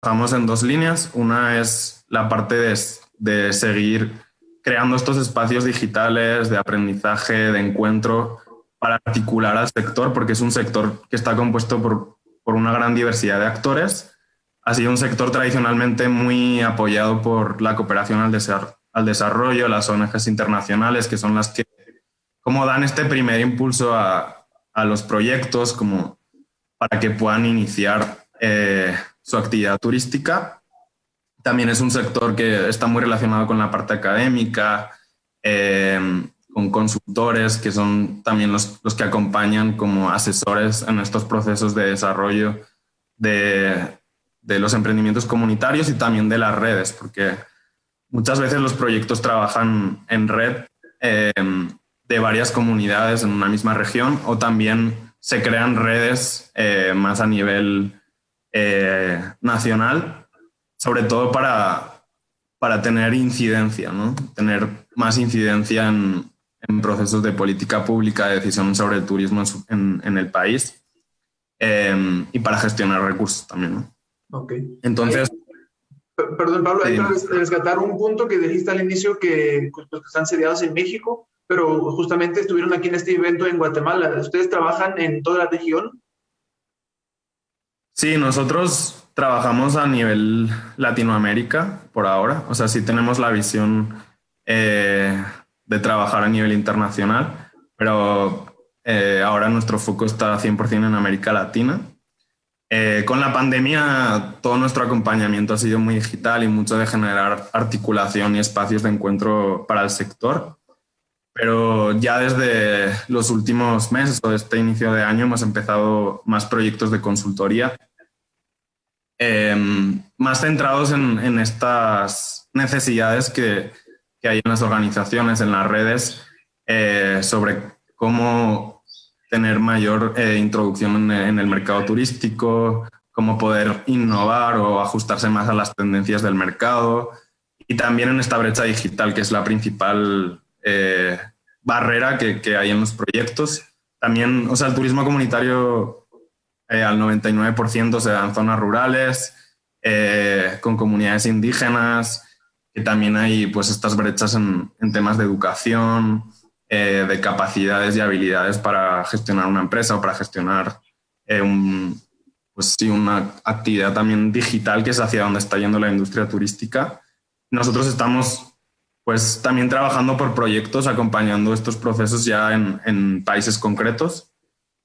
trabajamos en dos líneas. Una es la parte de, de seguir creando estos espacios digitales de aprendizaje, de encuentro para articular al sector, porque es un sector que está compuesto por, por una gran diversidad de actores. Ha sido un sector tradicionalmente muy apoyado por la cooperación al, al desarrollo, las ONGs internacionales, que son las que como dan este primer impulso a, a los proyectos, como para que puedan iniciar eh, su actividad turística. También es un sector que está muy relacionado con la parte académica, eh, con consultores que son también los, los, que acompañan como asesores en estos procesos de desarrollo de, de los emprendimientos comunitarios y también de las redes, porque muchas veces los proyectos trabajan en red eh, de varias comunidades en una misma región o también se crean redes eh, más a nivel eh, nacional, sobre todo para, para tener incidencia, ¿no? tener más incidencia en, en, procesos de política pública, de decisión sobre el turismo en, en el país eh, y para gestionar recursos también. ¿no? Okay. Entonces... Perdón, Pablo, hay que rescatar un punto que dijiste al inicio que, pues, que están sediados en México pero justamente estuvieron aquí en este evento en Guatemala. ¿Ustedes trabajan en toda la región? Sí, nosotros trabajamos a nivel Latinoamérica por ahora. O sea, sí tenemos la visión eh, de trabajar a nivel internacional, pero eh, ahora nuestro foco está 100% en América Latina. Eh, con la pandemia, todo nuestro acompañamiento ha sido muy digital y mucho de generar articulación y espacios de encuentro para el sector pero ya desde los últimos meses o este inicio de año hemos empezado más proyectos de consultoría, em, más centrados en, estas necesidades que, hay en las organizaciones, en las redes, eh, sobre cómo tener mayor eh, introducción en, en el mercado turístico, cómo poder innovar o ajustarse más a las tendencias del mercado y también en esta brecha digital, que es la principal eh, barrera que, hay en los proyectos. También, o sea, el turismo comunitario eh, al 99% se da en zonas rurales, eh, con comunidades indígenas, que también hay pues estas brechas en, temas de educación, de capacidades y habilidades para gestionar una empresa o para gestionar un, pues sí, una actividad también digital que es hacia donde está yendo la industria turística. Nosotros estamos pues también trabajando por proyectos, acompañando estos procesos ya en, países concretos.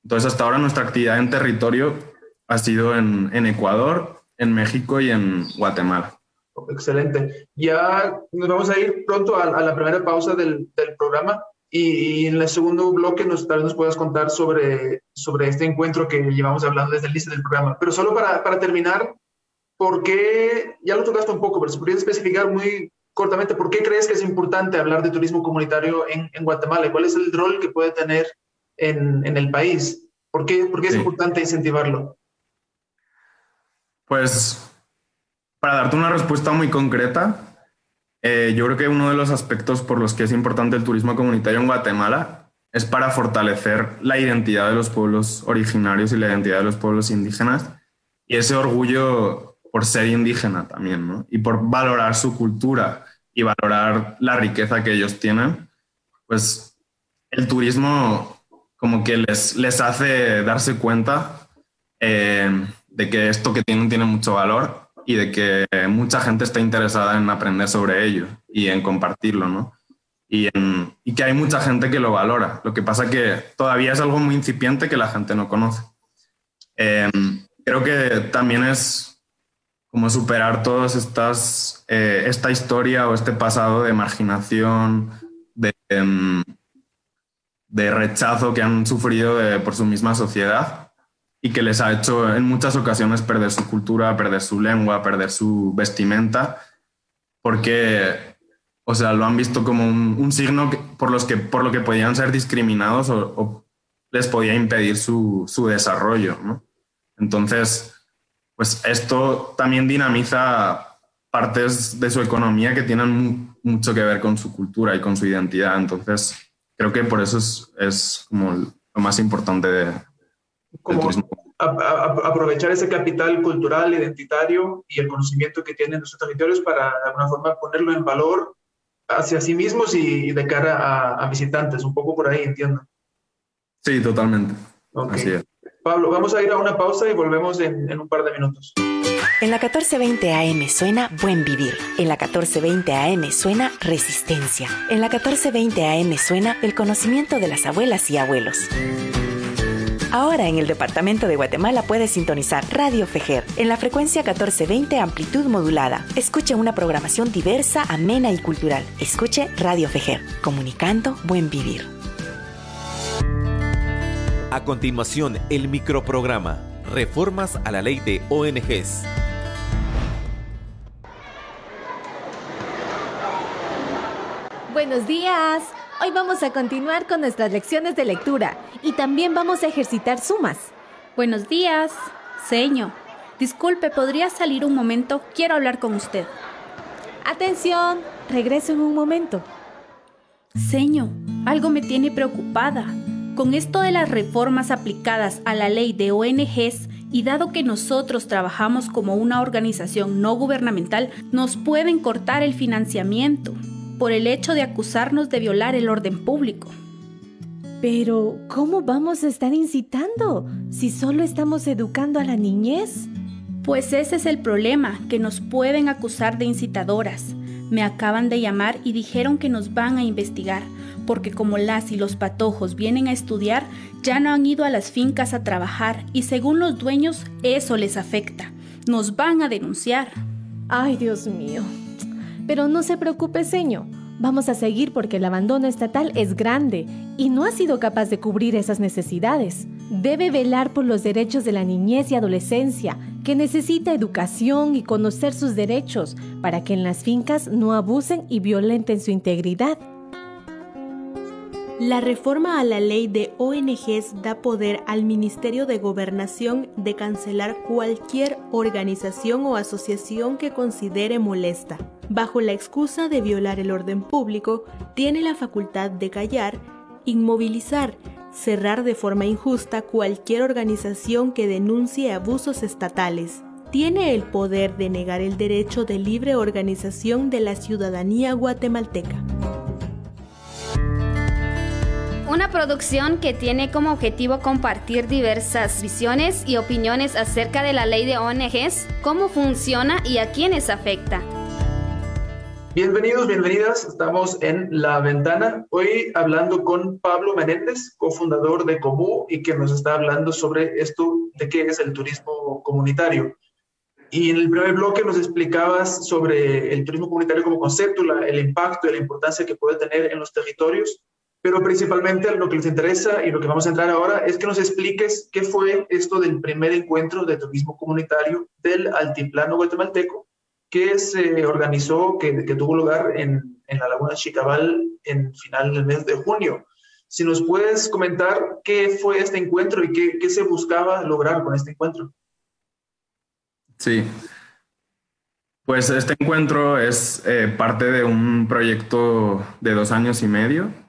Entonces, hasta ahora nuestra actividad en territorio ha sido en, Ecuador, en México y en Guatemala. Excelente. Ya nos vamos a ir pronto a, la primera pausa del, programa y, en el segundo bloque nos, tal vez nos puedas contar sobre, sobre este encuentro que llevamos hablando desde el inicio del programa. Pero solo para, para terminar, ¿por qué, ya lo tocaste un poco, pero se podría especificar muy cortamente, ¿por qué crees que es importante hablar de turismo comunitario en, en Guatemala? ¿Cuál es el rol que puede tener en, en el país? ¿Por qué, por qué es sí. importante incentivarlo? Pues para darte una respuesta muy concreta, eh, yo creo que uno de los aspectos por los que es importante el turismo comunitario en Guatemala es para fortalecer la identidad de los pueblos originarios y la identidad de los pueblos indígenas y ese orgullo por ser indígena también, ¿no? Y por valorar su cultura y valorar la riqueza que ellos tienen, pues el turismo como que les, les hace darse cuenta eh, de que esto que tienen tiene mucho valor y de que mucha gente está interesada en aprender sobre ello y en compartirlo, ¿no? Y, en, y que hay mucha gente que lo valora. Lo que pasa que todavía es algo muy incipiente que la gente no conoce. Eh, creo que también es como superar todas estas, eh, esta historia o este pasado de marginación, de, um, de rechazo que han sufrido de, por su misma sociedad y que les ha hecho en muchas ocasiones perder su cultura, perder su lengua, perder su vestimenta, porque, o sea, lo han visto como un, un signo que, por, los que, por lo que podían ser discriminados o, o les podía impedir su, su desarrollo, ¿no? Entonces, pues esto también dinamiza partes de su economía que tienen mucho que ver con su cultura y con su identidad. Entonces, creo que por eso es, es como lo más importante de, como, aprovechar ese capital cultural, identitario y el conocimiento que tienen nuestros territorios para de alguna forma ponerlo en valor hacia sí mismos y, de cara a, visitantes. Un poco por ahí, entiendo. Sí, totalmente. Pablo, vamos a ir a una pausa y volvemos en, en un par de minutos. En la 1420 AM suena Buen Vivir. En la 1420 AM suena Resistencia. En la 1420 AM suena el conocimiento de las abuelas y abuelos. Ahora en el departamento de Guatemala puedes sintonizar Radio Fejer en la frecuencia 1420 amplitud modulada. Escuche una programación diversa, amena y cultural. Escuche Radio Fejer, comunicando buen vivir. A continuación, el microprograma Reformas a la Ley de ONGs. Buenos días. Hoy vamos a continuar con nuestras lecciones de lectura y también vamos a ejercitar sumas. Buenos días. Seño, disculpe, ¿podría salir un momento? Quiero hablar con usted. Atención, regreso en un momento. Seño, algo me tiene preocupada. Con esto de las reformas aplicadas a la ley de ONGs y dado que nosotros trabajamos como una organización no gubernamental, nos pueden cortar el financiamiento por el hecho de acusarnos de violar el orden público. Pero, ¿cómo vamos a estar incitando si solo estamos educando a la niñez? Pues ese es el problema, que nos pueden acusar de incitadoras. Me acaban de llamar y dijeron que nos van a investigar, porque como las y los patojos vienen a estudiar, ya no han ido a las fincas a trabajar y según los dueños eso les afecta. Nos van a denunciar. Ay, Dios mío. Pero no se preocupe, señor. Vamos a seguir porque el abandono estatal es grande y no ha sido capaz de cubrir esas necesidades. Debe velar por los derechos de la niñez y adolescencia, que necesita educación y conocer sus derechos para que en las fincas no abusen y violenten su integridad. La reforma a la ley de ONGs da poder al Ministerio de Gobernación de cancelar cualquier organización o asociación que considere molesta. Bajo la excusa de violar el orden público, tiene la facultad de callar, inmovilizar, cerrar de forma injusta cualquier organización que denuncie abusos estatales. Tiene el poder de negar el derecho de libre organización de la ciudadanía guatemalteca. Una producción que tiene como objetivo compartir diversas visiones y opiniones acerca de la ley de ONGs, cómo funciona y a quiénes afecta. Bienvenidos, bienvenidas. Estamos en La Ventana. Hoy hablando con Pablo Menéndez, cofundador de Comú y que nos está hablando sobre esto de qué es el turismo comunitario. Y en el primer bloque nos explicabas sobre el turismo comunitario como concepto, el impacto y la importancia que puede tener en los territorios pero principalmente lo que les interesa y lo que vamos a entrar ahora es que nos expliques qué fue esto del primer encuentro de turismo comunitario del Altiplano Guatemalteco que se organizó, que, que tuvo lugar en, en, la Laguna Chicabal en final del mes de junio. Si nos puedes comentar qué fue este encuentro y qué, qué se buscaba lograr con este encuentro. Sí, pues este encuentro es eh, parte de un proyecto de dos años y medio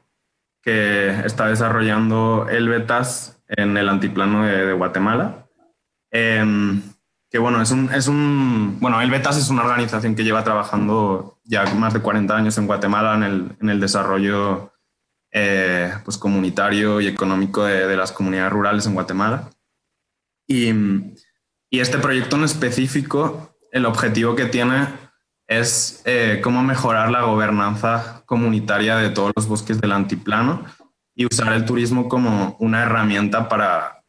que está desarrollando el Betas en el antiplano de, Guatemala. Em, que bueno, es un, es un, bueno, el es una organización que lleva trabajando ya más de 40 años en Guatemala en el, en el desarrollo eh, pues comunitario y económico de, de, las comunidades rurales en Guatemala. Y, y este proyecto en específico, el objetivo que tiene es eh, cómo mejorar la gobernanza comunitaria de todos los bosques del antiplano y usar el turismo como una herramienta para,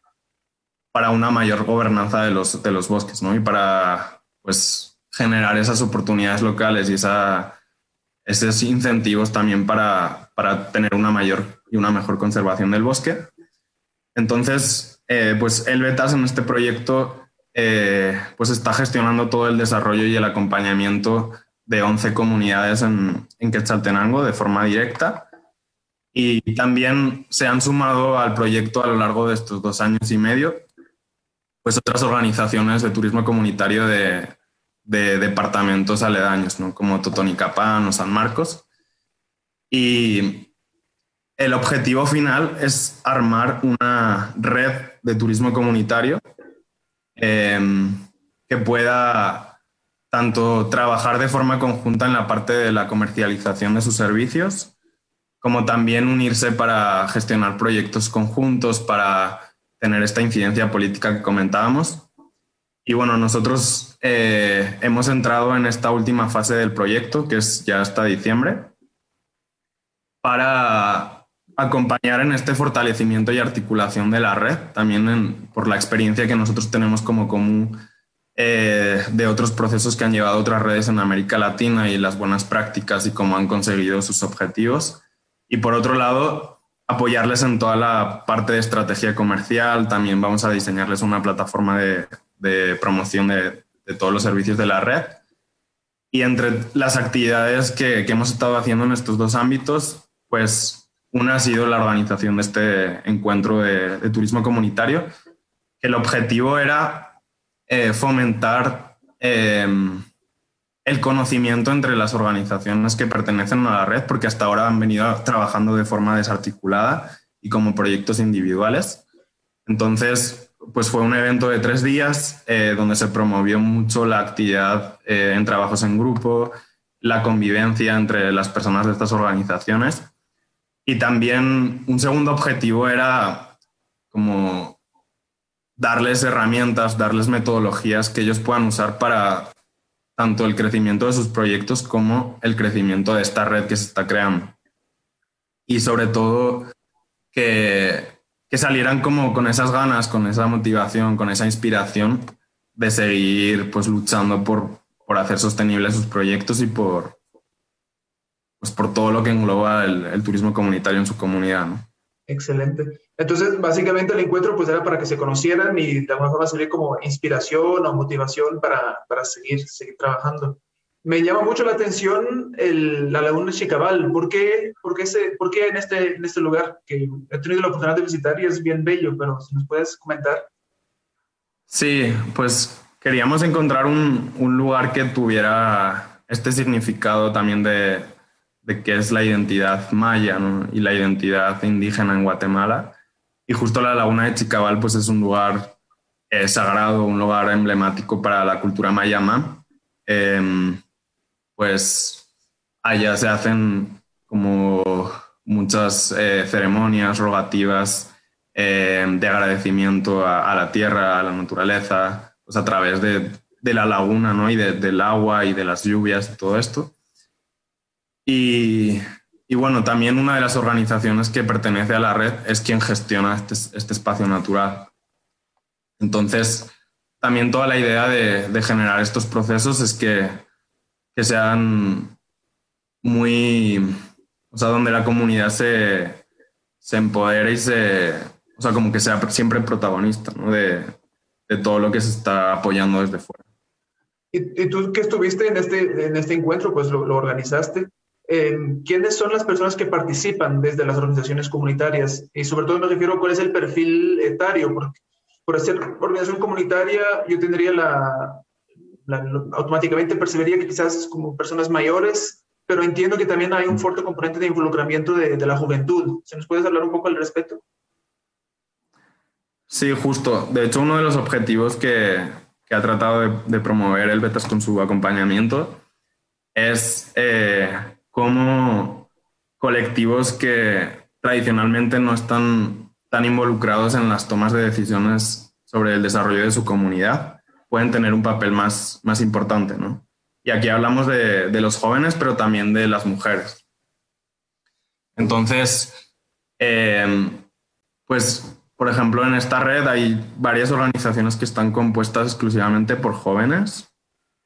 para una mayor gobernanza de los, de los bosques, ¿no? Y para, pues, generar esas oportunidades locales y esa, esos incentivos también para, para tener una mayor y una mejor conservación del bosque. Entonces, eh, pues el Betas en este proyecto eh, pues está gestionando todo el desarrollo y el acompañamiento de 11 comunidades en, en Quetzaltenango de forma directa. Y también se han sumado al proyecto a lo largo de estos dos años y medio, pues otras organizaciones de turismo comunitario de, de departamentos aledaños, ¿no? como Totonicapán o San Marcos. Y el objetivo final es armar una red de turismo comunitario em, que pueda tanto trabajar de forma conjunta en la parte de la comercialización de sus servicios, como también unirse para gestionar proyectos conjuntos, para tener esta incidencia política que comentábamos. Y bueno, nosotros eh, hemos entrado en esta última fase del proyecto, que es ya hasta diciembre, para acompañar en este fortalecimiento y articulación de la red, también por la experiencia que nosotros tenemos como común eh, de otros procesos que han llevado otras redes en América Latina y las buenas prácticas y cómo han conseguido sus objetivos. Y por otro lado, apoyarles en toda la parte de estrategia comercial. También vamos a diseñarles una plataforma de, promoción de, de, todos los servicios de la red. Y entre las actividades que, que, hemos estado haciendo en estos dos ámbitos, pues una ha sido la organización de este encuentro de, de turismo comunitario, el objetivo era eh, fomentar eh, el conocimiento entre las organizaciones que pertenecen a la red, porque hasta ahora han venido trabajando de forma desarticulada y como proyectos individuales. Entonces, pues fue un evento de tres días eh, donde se promovió mucho la actividad eh, en trabajos en grupo, la convivencia entre las personas de estas organizaciones. Y también un segundo objetivo era como darles herramientas, darles metodologías que ellos puedan usar para tanto el crecimiento de sus proyectos como el crecimiento de esta red que se está creando. Y sobre todo que que salieran como con esas ganas, con esa motivación, con esa inspiración de seguir pues luchando por, por hacer sostenibles sus proyectos y por, pues, por todo lo que engloba el, el turismo comunitario en su comunidad. ¿no? Excelente. Entonces, básicamente el encuentro pues era para que se conocieran y de alguna forma servir como inspiración o motivación para, para seguir, seguir trabajando. Me llama mucho la atención el, la laguna de Chicabal. ¿Por qué, por, qué ese, ¿Por qué, en, este, en este lugar que he tenido la oportunidad de visitar y es bien bello? Pero si nos puedes comentar. Sí, pues queríamos encontrar un, un lugar que tuviera este significado también de, de qué es la identidad maya ¿no? y la identidad indígena en Guatemala. Y justo la laguna de Chicabal pues es un lugar eh, sagrado, un lugar emblemático para la cultura mayama. Eh, pues allá se hacen como muchas eh, ceremonias rogativas eh, de agradecimiento a, a, la tierra, a la naturaleza, pues a través de, de la laguna ¿no? y de, del agua y de las lluvias y todo esto. Y, y, bueno, también una de las organizaciones que pertenece a la red es quien gestiona este, este espacio natural. Entonces, también toda la idea de, de generar estos procesos es que que sean muy, o sea, donde la comunidad se, se empodere y se, o sea, como que sea siempre protagonista, ¿no? De, de todo lo que se está apoyando desde fuera. ¿Y, tú que estuviste en este, en este encuentro, pues lo organizaste? Eh, ¿Quiénes son las personas que participan desde las organizaciones comunitarias? Y sobre todo me refiero a cuál es el perfil etario, porque por ser organización comunitaria yo tendría la, la, automáticamente percibiría que quizás como personas mayores, pero entiendo que también hay un fuerte componente de involucramiento de, de la juventud. ¿Se nos puedes hablar un poco al respecto? Sí, justo. De hecho, uno de los objetivos que, que ha tratado de, de, promover el Betas con su acompañamiento es eh, cómo colectivos que tradicionalmente no están tan involucrados en las tomas de decisiones sobre el desarrollo de su comunidad pueden tener un papel más, más importante, ¿no? Y aquí hablamos de, de los jóvenes, pero también de las mujeres. Entonces, eh, pues, por ejemplo, en esta red hay varias organizaciones que están compuestas exclusivamente por jóvenes.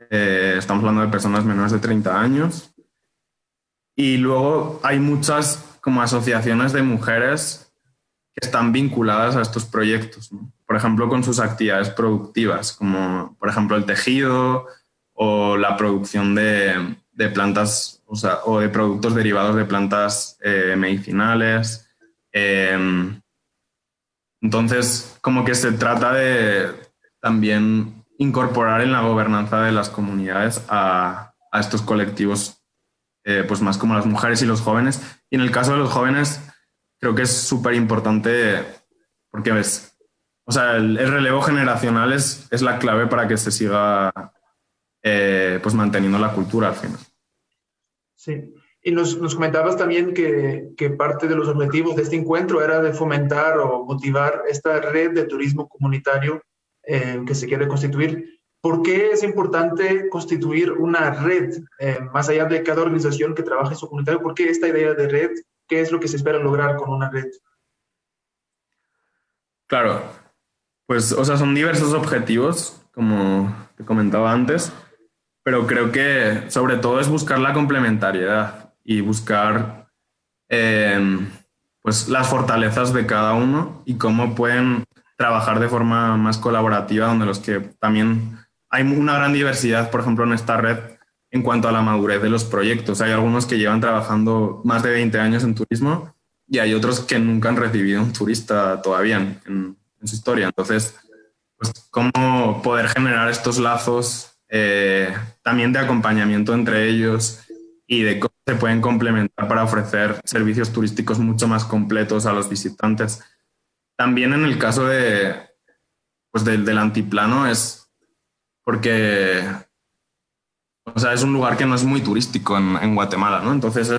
Eh, estamos hablando de personas menores de 30 años. Y luego hay muchas como asociaciones de mujeres que están vinculadas a estos proyectos. por ejemplo, con sus actividades productivas, como por ejemplo el tejido o la producción de, plantas o, o, de productos derivados de plantas eh, medicinales. Eh, entonces, como que se trata de también incorporar en la gobernanza de las comunidades a, a estos colectivos, eh, pues más como las mujeres y los jóvenes. Y en el caso de los jóvenes, creo que es súper importante porque ves, o sea, el, relevo generacional es, es, la clave para que se siga eh, pues manteniendo la cultura al final. Sí. Y nos, comentabas también que, que, parte de los objetivos de este encuentro era de fomentar o motivar esta red de turismo comunitario eh, que se quiere constituir. ¿Por qué es importante constituir una red, eh, más allá de cada organización que trabaje en su comunitario? ¿Por qué esta idea de red? ¿Qué es lo que se espera lograr con una red? Claro, pues, o sea, son diversos objetivos, como te comentaba antes, pero creo que sobre todo es buscar la complementariedad y buscar em, pues las fortalezas de cada uno y cómo pueden trabajar de forma más colaborativa, donde los que también hay una gran diversidad, por ejemplo, en esta red en cuanto a la madurez de los proyectos. Hay algunos que llevan trabajando más de 20 años en turismo y hay otros que nunca han recibido un turista todavía en, su historia. Entonces, pues, cómo poder generar estos lazos eh, también de acompañamiento entre ellos y de cómo se pueden complementar para ofrecer servicios turísticos mucho más completos a los visitantes. También en el caso de, pues del, del antiplano es porque o sea, es un lugar que no es muy turístico en, Guatemala, ¿no? Entonces,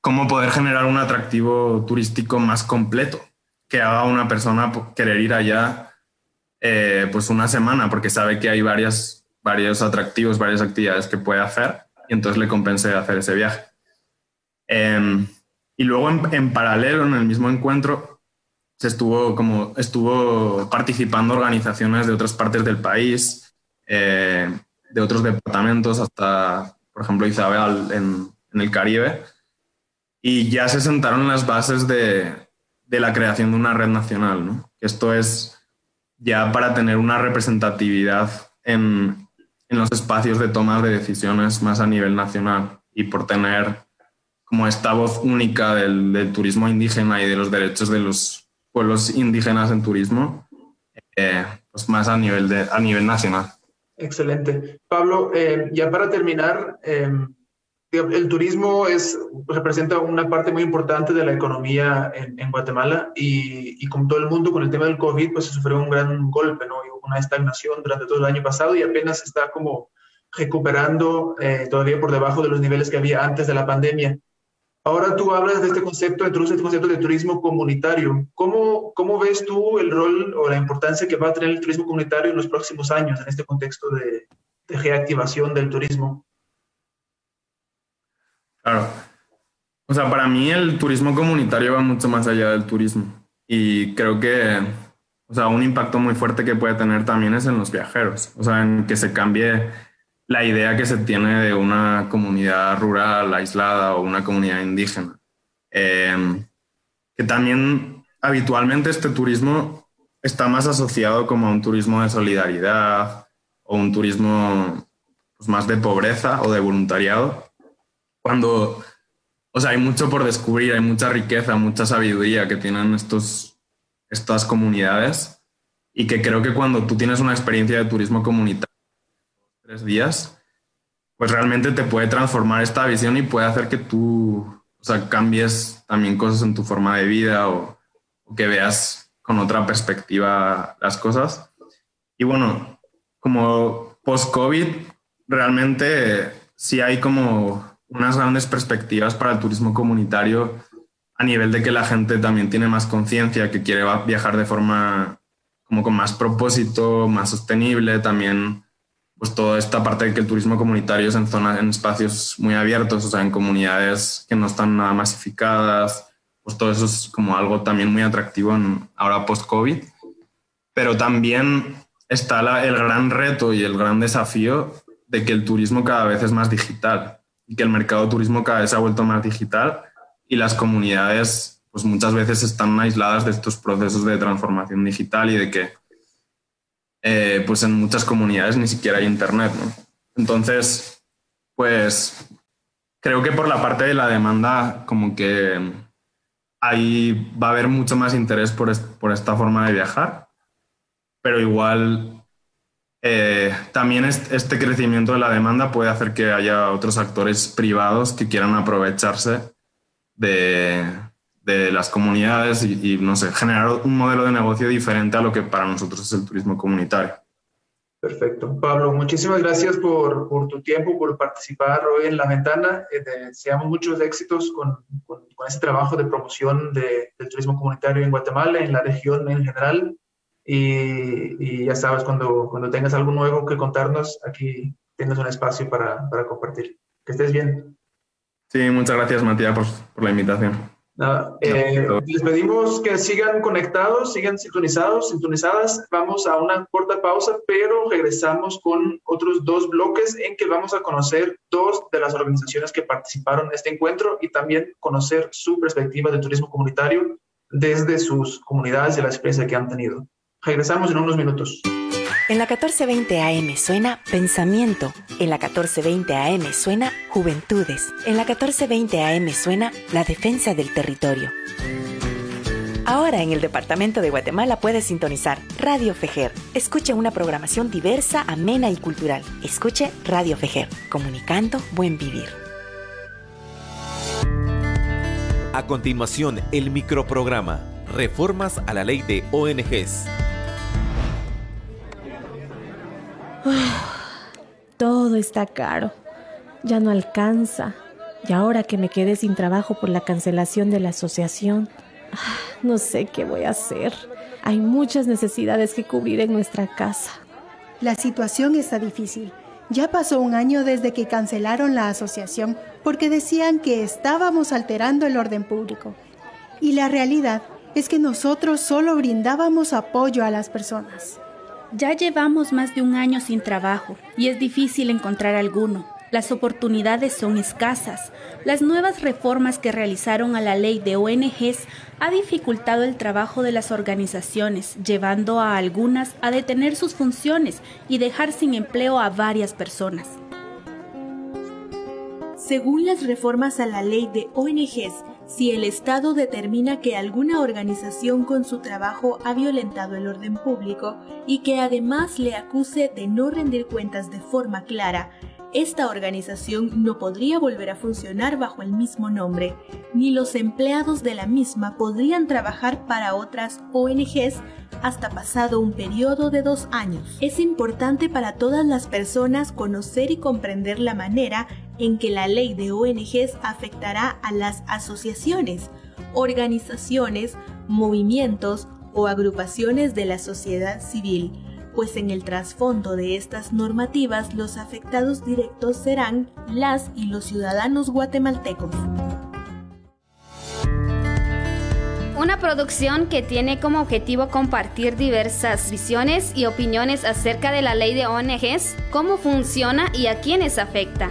cómo poder generar un atractivo turístico más completo que haga una persona querer ir allá eh, pues una semana porque sabe que hay varias, varios atractivos, varias actividades que puede hacer y entonces le compense hacer ese viaje. Em, y luego en, paralelo, en el mismo encuentro, estuvo, como, estuvo participando organizaciones de otras partes del país, eh, de otros departamentos, hasta, por ejemplo, Isabel en, el Caribe, y ya se sentaron las bases de, de la creación de una red nacional. ¿no? Esto es ya para tener una representatividad en, en los espacios de toma de decisiones más a nivel nacional y por tener como esta voz única del, del turismo indígena y de los derechos de los pueblos indígenas en turismo, eh, pues más a nivel, de, a nivel nacional. Excelente. Pablo, eh, ya para terminar, eh, el turismo es, representa una parte muy importante de la economía en, Guatemala y, como todo el mundo con el tema del COVID, pues se sufrió un gran golpe, ¿no? Y una estagnación durante todo el año pasado y apenas está como recuperando eh, todavía por debajo de los niveles que había antes de la pandemia. Ahora tú hablas de este concepto, introduces este concepto de turismo comunitario. ¿Cómo, ¿Cómo ves tú el rol o la importancia que va a tener el turismo comunitario en los próximos años en este contexto de, de reactivación del turismo? Claro. O sea, para mí el turismo comunitario va mucho más allá del turismo. Y creo que, o sea, un impacto muy fuerte que puede tener también es en los viajeros. O sea, en que se cambie la idea que se tiene de una comunidad rural aislada o una comunidad indígena. Em, que también habitualmente este turismo está más asociado como a un turismo de solidaridad o un turismo pues, más de pobreza o de voluntariado cuando, o sea, hay mucho por descubrir, hay mucha riqueza, mucha sabiduría que tienen estos, estas comunidades y que creo que cuando tú tienes una experiencia de turismo comunitario, tres días, pues realmente te puede transformar esta visión y puede hacer que tú, o sea, cambies también cosas en tu forma de vida o, que veas con otra perspectiva las cosas. Y bueno, como post-COVID, realmente sí hay como unas grandes perspectivas para el turismo comunitario a nivel de que la gente también tiene más conciencia, que quiere viajar de forma como con más propósito, más sostenible, también pues toda esta parte de que el turismo comunitario es en zonas, en espacios muy abiertos, o sea, en comunidades que no están nada masificadas, pues todo eso es como algo también muy atractivo en, ahora post-COVID. Pero también está el gran reto y el gran desafío de que el turismo cada vez es más digital y que el mercado de turismo cada vez se ha vuelto más digital y las comunidades pues muchas veces están aisladas de estos procesos de transformación digital y de que eh, pues en muchas comunidades ni siquiera hay internet. Entonces, pues creo que por la parte de la demanda como que ahí va a haber mucho más interés por, por esta forma de viajar, pero igual eh, también este crecimiento de la demanda puede hacer que haya otros actores privados que quieran aprovecharse de, de las comunidades y, no sé, generar un modelo de negocio diferente a lo que para nosotros es el turismo comunitario. Perfecto. Pablo, muchísimas gracias por, por tu tiempo, por participar hoy en La Ventana. Eh, deseamos muchos éxitos con, con, ese trabajo de promoción de, del turismo comunitario en Guatemala, en la región en general. Y, y, ya sabes, cuando, cuando tengas algo nuevo que contarnos, aquí tienes un espacio para, para compartir. Que estés bien. Sí, muchas gracias, Matías, por, por la invitación. Eh, les pedimos que sigan conectados, sigan sintonizados, sintonizadas. Vamos a una corta pausa, pero regresamos con otros dos bloques en que vamos a conocer dos de las organizaciones que participaron en este encuentro y también conocer su perspectiva de turismo comunitario desde sus comunidades y la experiencia que han tenido. Regresamos en unos minutos. En la 1420 AM suena Pensamiento. En la 1420 AM suena Juventudes. En la 1420 AM suena La Defensa del Territorio. Ahora en el Departamento de Guatemala puedes sintonizar Radio Fejer. Escuche una programación diversa, amena y cultural. Escuche Radio Fejer, comunicando buen vivir. A continuación, el microprograma Reformas a la Ley de ONGs. Todo está caro. Ya no alcanza. Y ahora que me quedé sin trabajo por la cancelación de la asociación, no sé qué voy a hacer. Hay muchas necesidades que cubrir en nuestra casa. La situación está difícil. Ya pasó un año desde que cancelaron la asociación porque decían que estábamos alterando el orden público. Y la realidad es que nosotros solo brindábamos apoyo a las personas. Ya llevamos más de un año sin trabajo y es difícil encontrar alguno. Las oportunidades son escasas. Las nuevas reformas que realizaron a la ley de ONGs ha dificultado el trabajo de las organizaciones, llevando a algunas a detener sus funciones y dejar sin empleo a varias personas. Según las reformas a la ley de ONGs, si el Estado determina que alguna organización con su trabajo ha violentado el orden público y que además le acuse de no rendir cuentas de forma clara, esta organización no podría volver a funcionar bajo el mismo nombre, ni los empleados de la misma podrían trabajar para otras ONGs hasta pasado un periodo de dos años. Es importante para todas las personas conocer y comprender la manera en que la ley de ONGs afectará a las asociaciones, organizaciones, movimientos o agrupaciones de la sociedad civil pues en el trasfondo de estas normativas los afectados directos serán las y los ciudadanos guatemaltecos. Una producción que tiene como objetivo compartir diversas visiones y opiniones acerca de la ley de ONGs, cómo funciona y a quiénes afecta.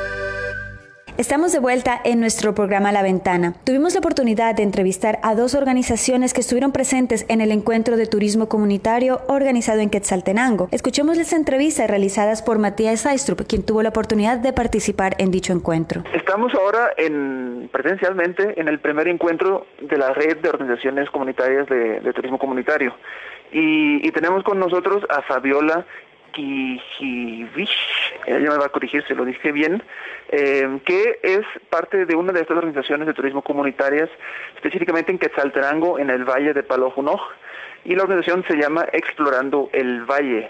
Estamos de vuelta en nuestro programa La Ventana. Tuvimos la oportunidad de entrevistar a dos organizaciones que estuvieron presentes en el encuentro de turismo comunitario organizado en Quetzaltenango. Escuchemos las entrevistas realizadas por Matías Aistrup, quien tuvo la oportunidad de participar en dicho encuentro. Estamos ahora en, presencialmente en el primer encuentro de la red de organizaciones comunitarias de, turismo comunitario. Y, y, tenemos con nosotros a Fabiola Kijivish, ella me va a corregir si lo dije bien, eh, que es parte de una de estas organizaciones de turismo comunitarias, específicamente en Quetzaltenango, en el Valle de Palojunoj, y la organización se llama Explorando el Valle.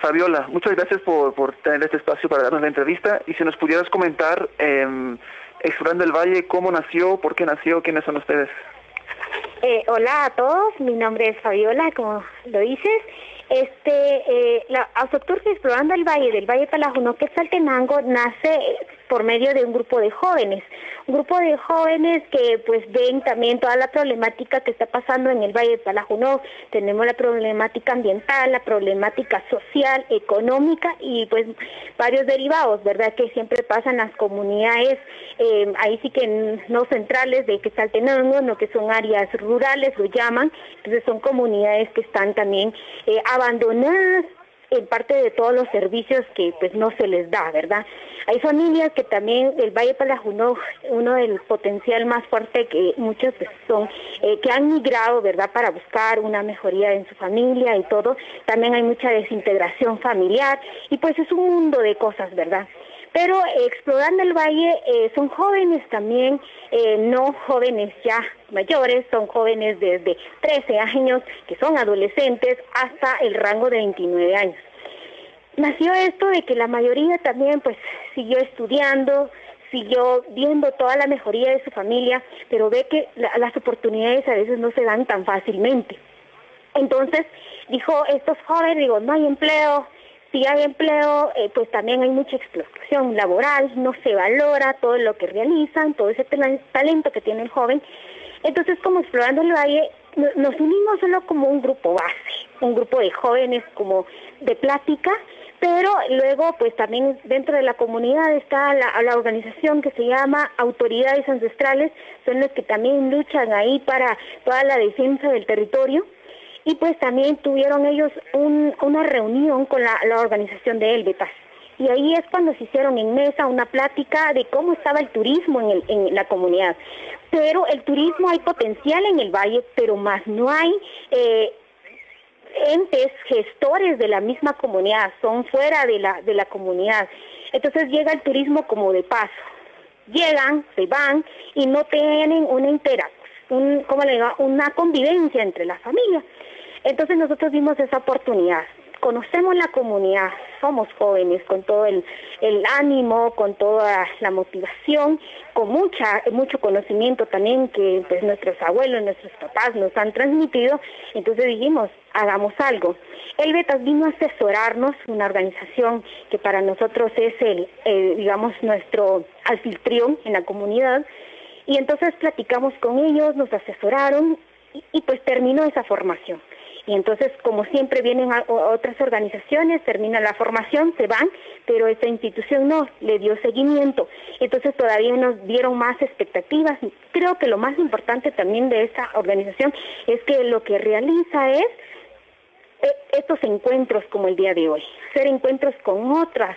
Fabiola, muchas gracias por, por tener este espacio para darnos la entrevista y si nos pudieras comentar, eh, Explorando el Valle, cómo nació, por qué nació, quiénes son ustedes. Eh, hola a todos, mi nombre es Fabiola, como lo dices. Este, eh, la Explorando el Valle del Valle Palajuno, que es Saltenango, nace por medio de un grupo de jóvenes, un grupo de jóvenes que pues ven también toda la problemática que está pasando en el Valle de Palajunó, tenemos la problemática ambiental, la problemática social, económica y pues varios derivados, ¿verdad? Que siempre pasan las comunidades, eh, ahí sí que no centrales de que Saltenango, no que son áreas rurales, lo llaman, entonces son comunidades que están también eh, abandonadas en parte de todos los servicios que pues no se les da, ¿verdad? Hay familias que también el Valle Palajunó, uno del potencial más fuerte que muchos pues, son, eh, que han migrado, ¿verdad? Para buscar una mejoría en su familia y todo. También hay mucha desintegración familiar y pues es un mundo de cosas, ¿verdad? Pero explorando el valle eh, son jóvenes también, eh, no jóvenes ya mayores, son jóvenes desde 13 años, que son adolescentes, hasta el rango de 29 años. Nació esto de que la mayoría también pues siguió estudiando, siguió viendo toda la mejoría de su familia, pero ve que las oportunidades a veces no se dan tan fácilmente. Entonces dijo, estos jóvenes, digo, no hay empleo, si hay empleo, eh, pues también hay mucha explotación laboral, no se valora todo lo que realizan, todo ese talento que tiene el joven. Entonces, como Explorando el Valle, nos unimos solo como un grupo base, un grupo de jóvenes como de plática, pero luego pues también dentro de la comunidad está la, la, organización que se llama Autoridades Ancestrales, son los que también luchan ahí para toda la defensa del territorio y pues también tuvieron ellos una reunión con la, organización de Elbetas. Y ahí es cuando se hicieron en mesa una plática de cómo estaba el turismo en, en la comunidad. Pero el turismo hay potencial en el valle, pero más no hay eh, entes gestores de la misma comunidad, son fuera de la, de la comunidad. Entonces llega el turismo como de paso. Llegan, se van y no tienen una interacción, ¿cómo le digo? Una convivencia entre las familias. Entonces nosotros vimos esa oportunidad. Conocemos la comunidad, somos jóvenes con todo el, ánimo, con toda la motivación, con mucha, mucho conocimiento también que pues, nuestros abuelos, nuestros papás nos han transmitido. Entonces dijimos, hagamos algo. El Betas vino a asesorarnos, una organización que para nosotros es el, digamos, nuestro anfitrión en la comunidad. Y entonces platicamos con ellos, nos asesoraron y pues terminó esa formación. Y entonces, como siempre vienen otras organizaciones, termina la formación, se van, pero esta institución no, le dio seguimiento. Entonces todavía nos dieron más expectativas. Creo que lo más importante también de esta organización es que lo que realiza es eh, estos encuentros como el día de hoy, hacer encuentros con otras